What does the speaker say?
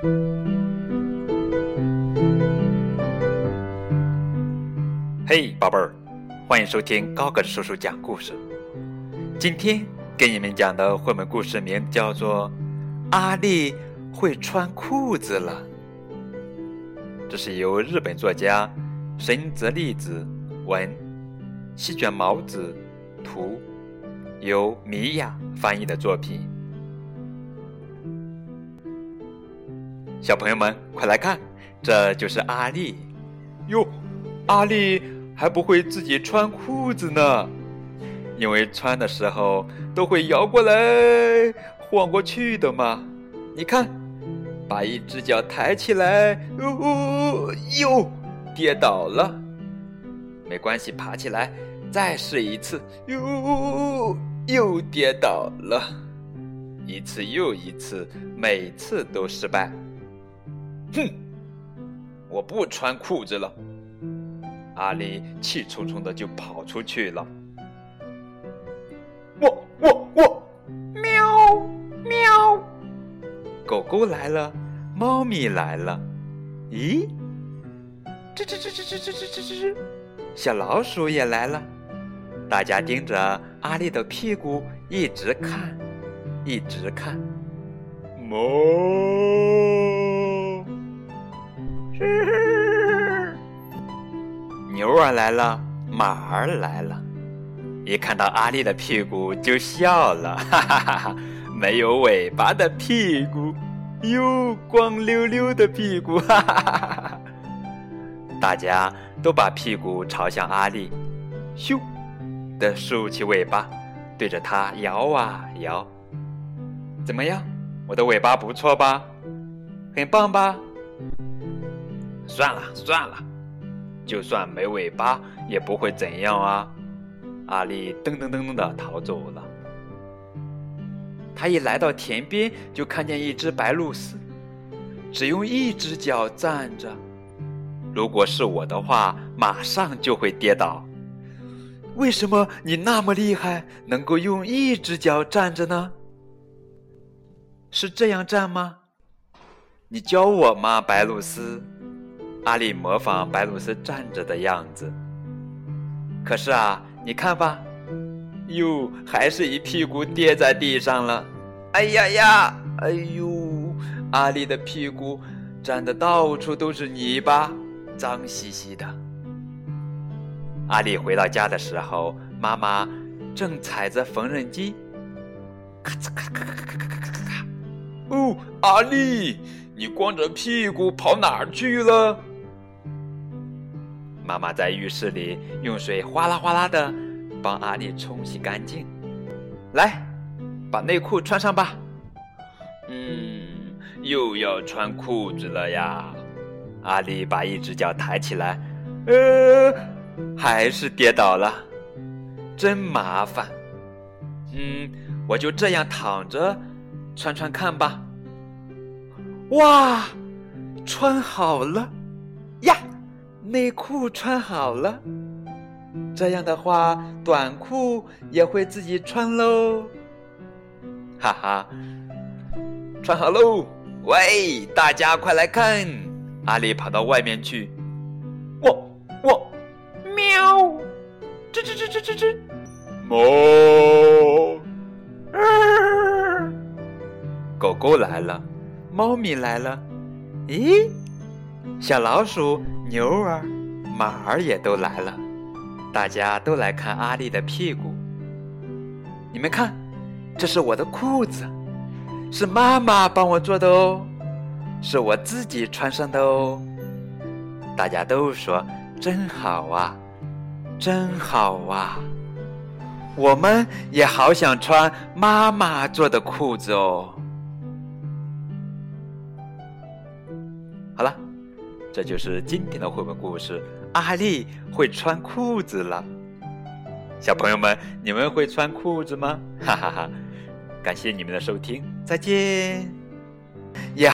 嘿，宝贝儿，欢迎收听高个子叔叔讲故事。今天给你们讲的绘本故事名叫做《阿丽会穿裤子了》，这是由日本作家神泽利子文、西卷毛子图，由米娅翻译的作品。小朋友们，快来看，这就是阿丽哟！阿丽还不会自己穿裤子呢，因为穿的时候都会摇过来晃过去的嘛。你看，把一只脚抬起来，哦，又跌倒了。没关系，爬起来再试一次，哟，又跌倒了。一次又一次，每次都失败。哼！我不穿裤子了。阿丽气冲冲的就跑出去了。我我我，喵喵！狗狗来了，猫咪来了。咦？吱吱吱吱吱吱吱吱吱！小老鼠也来了。大家盯着阿丽的屁股一直看，一直看。猫。牛儿来了，马儿来了，一看到阿丽的屁股就笑了，哈哈哈哈！没有尾巴的屁股，哟，光溜溜的屁股，哈哈哈哈！大家都把屁股朝向阿丽，咻的竖起尾巴，对着它摇啊摇。怎么样，我的尾巴不错吧？很棒吧？算了算了，就算没尾巴也不会怎样啊！阿丽噔噔噔噔的逃走了。他一来到田边，就看见一只白鹭鸶，只用一只脚站着。如果是我的话，马上就会跌倒。为什么你那么厉害，能够用一只脚站着呢？是这样站吗？你教我吗，白鹭鸶？阿丽模仿白鲁斯站着的样子。可是啊，你看吧，哟，还是一屁股跌在地上了。哎呀呀，哎呦，阿丽的屁股沾的到处都是泥巴，脏兮兮的。阿丽回到家的时候，妈妈正踩着缝纫机，咔嚓咔咔咔咔咔咔咔咔。哦，阿丽，你光着屁股跑哪儿去了？妈妈在浴室里用水哗啦哗啦的帮阿丽冲洗干净。来，把内裤穿上吧。嗯，又要穿裤子了呀。阿丽把一只脚抬起来，呃，还是跌倒了，真麻烦。嗯，我就这样躺着穿穿看吧。哇，穿好了呀！内裤穿好了，这样的话，短裤也会自己穿喽。哈哈，穿好喽！喂，大家快来看！阿丽跑到外面去。我我喵！吱吱吱吱吱吱！猫！狗狗来了，猫咪来了。咦？小老鼠、牛儿、马儿也都来了，大家都来看阿丽的屁股。你们看，这是我的裤子，是妈妈帮我做的哦，是我自己穿上的哦。大家都说真好啊，真好啊！我们也好想穿妈妈做的裤子哦。好了。这就是今天的绘本故事。阿丽会穿裤子了，小朋友们，你们会穿裤子吗？哈哈哈！感谢你们的收听，再见。